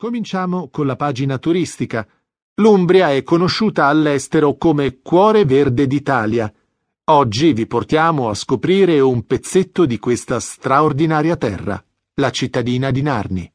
Cominciamo con la pagina turistica. L'Umbria è conosciuta all'estero come Cuore Verde d'Italia. Oggi vi portiamo a scoprire un pezzetto di questa straordinaria terra, la cittadina di Narni.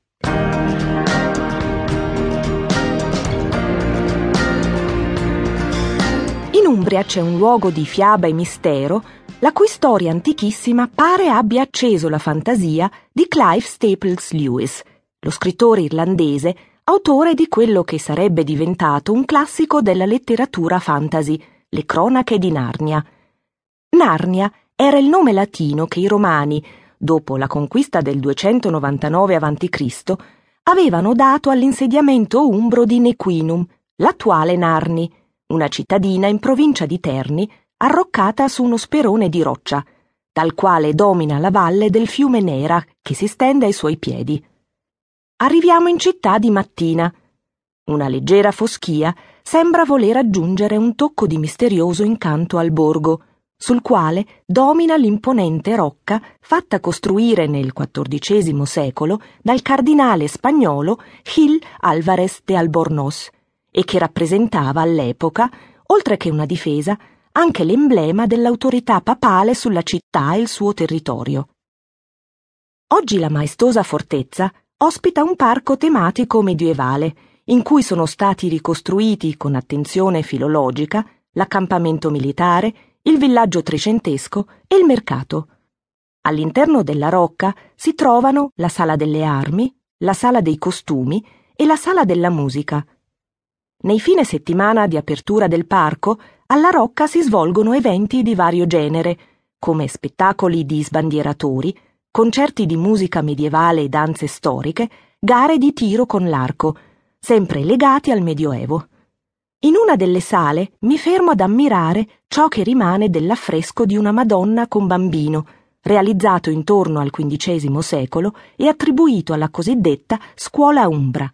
In Umbria c'è un luogo di fiaba e mistero, la cui storia antichissima pare abbia acceso la fantasia di Clive Staples Lewis – lo scrittore irlandese, autore di quello che sarebbe diventato un classico della letteratura fantasy, Le cronache di Narnia. Narnia era il nome latino che i romani, dopo la conquista del 299 a.C., avevano dato all'insediamento umbro di Nequinum, l'attuale Narni, una cittadina in provincia di Terni, arroccata su uno sperone di roccia, dal quale domina la valle del fiume Nera che si stende ai suoi piedi. Arriviamo in città di mattina. Una leggera foschia sembra voler aggiungere un tocco di misterioso incanto al borgo, sul quale domina l'imponente rocca fatta costruire nel XIV secolo dal cardinale spagnolo Gil Álvarez de Albornoz e che rappresentava all'epoca, oltre che una difesa, anche l'emblema dell'autorità papale sulla città e il suo territorio. Oggi la maestosa fortezza ospita un parco tematico medievale, in cui sono stati ricostruiti con attenzione filologica l'accampamento militare, il villaggio trecentesco e il mercato. All'interno della rocca si trovano la sala delle armi, la sala dei costumi e la sala della musica. Nei fine settimana di apertura del parco, alla rocca si svolgono eventi di vario genere, come spettacoli di sbandieratori, concerti di musica medievale e danze storiche, gare di tiro con l'arco, sempre legati al Medioevo. In una delle sale mi fermo ad ammirare ciò che rimane dell'affresco di una Madonna con bambino, realizzato intorno al XV secolo e attribuito alla cosiddetta scuola umbra.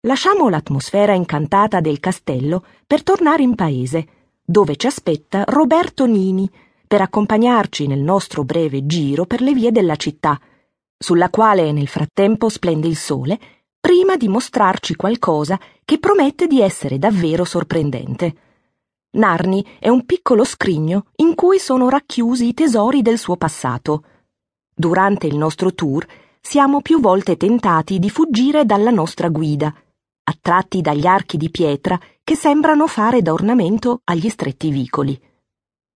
Lasciamo l'atmosfera incantata del castello per tornare in paese, dove ci aspetta Roberto Nini, per accompagnarci nel nostro breve giro per le vie della città, sulla quale nel frattempo splende il sole, prima di mostrarci qualcosa che promette di essere davvero sorprendente. Narni è un piccolo scrigno in cui sono racchiusi i tesori del suo passato. Durante il nostro tour siamo più volte tentati di fuggire dalla nostra guida, attratti dagli archi di pietra che sembrano fare da ornamento agli stretti vicoli.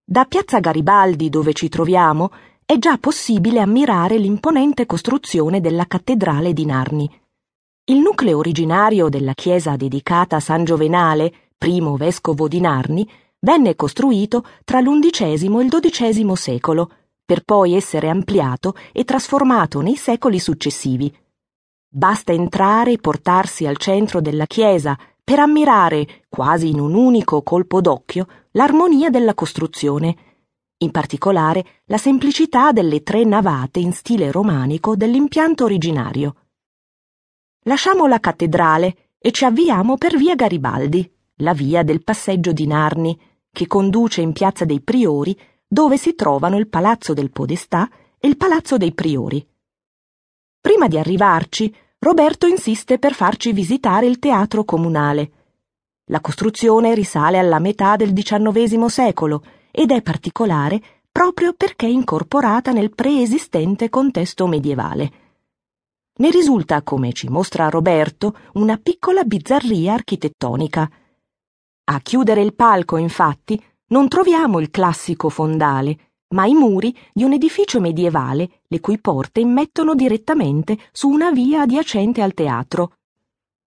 Da piazza Garibaldi, dove ci troviamo, è già possibile ammirare l'imponente costruzione della cattedrale di Narni. Il nucleo originario della chiesa dedicata a San Giovenale, primo vescovo di Narni, venne costruito tra l'undicesimo e il dodicesimo secolo, per poi essere ampliato e trasformato nei secoli successivi. Basta entrare e portarsi al centro della chiesa per ammirare, quasi in un unico colpo d'occhio, l'armonia della costruzione, in particolare la semplicità delle tre navate in stile romanico dell'impianto originario. Lasciamo la cattedrale e ci avviamo per via Garibaldi, la via del passeggio di Narni, che conduce in piazza dei Priori, dove si trovano il Palazzo del Podestà e il Palazzo dei Priori. Prima di arrivarci, Roberto insiste per farci visitare il teatro comunale. La costruzione risale alla metà del XIX secolo ed è particolare proprio perché incorporata nel preesistente contesto medievale. Ne risulta, come ci mostra Roberto, una piccola bizzarria architettonica. A chiudere il palco, infatti, non troviamo il classico fondale, ma i muri di un edificio medievale le cui porte immettono direttamente su una via adiacente al teatro.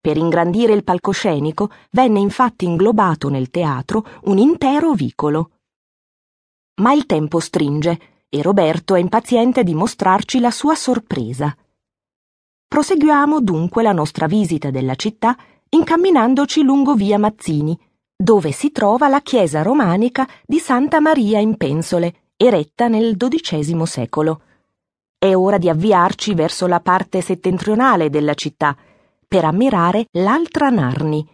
Per ingrandire il palcoscenico venne infatti inglobato nel teatro un intero vicolo. Ma il tempo stringe e Roberto è impaziente di mostrarci la sua sorpresa. Proseguiamo dunque la nostra visita della città incamminandoci lungo via Mazzini, dove si trova la chiesa romanica di Santa Maria in Pensole, eretta nel XII secolo. È ora di avviarci verso la parte settentrionale della città, per ammirare l'altra Narni.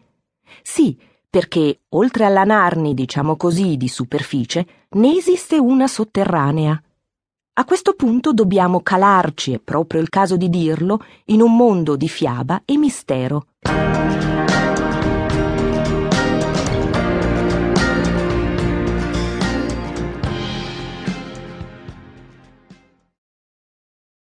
Sì, perché oltre alla Narni, diciamo così, di superficie, ne esiste una sotterranea. A questo punto dobbiamo calarci, è proprio il caso di dirlo, in un mondo di fiaba e mistero.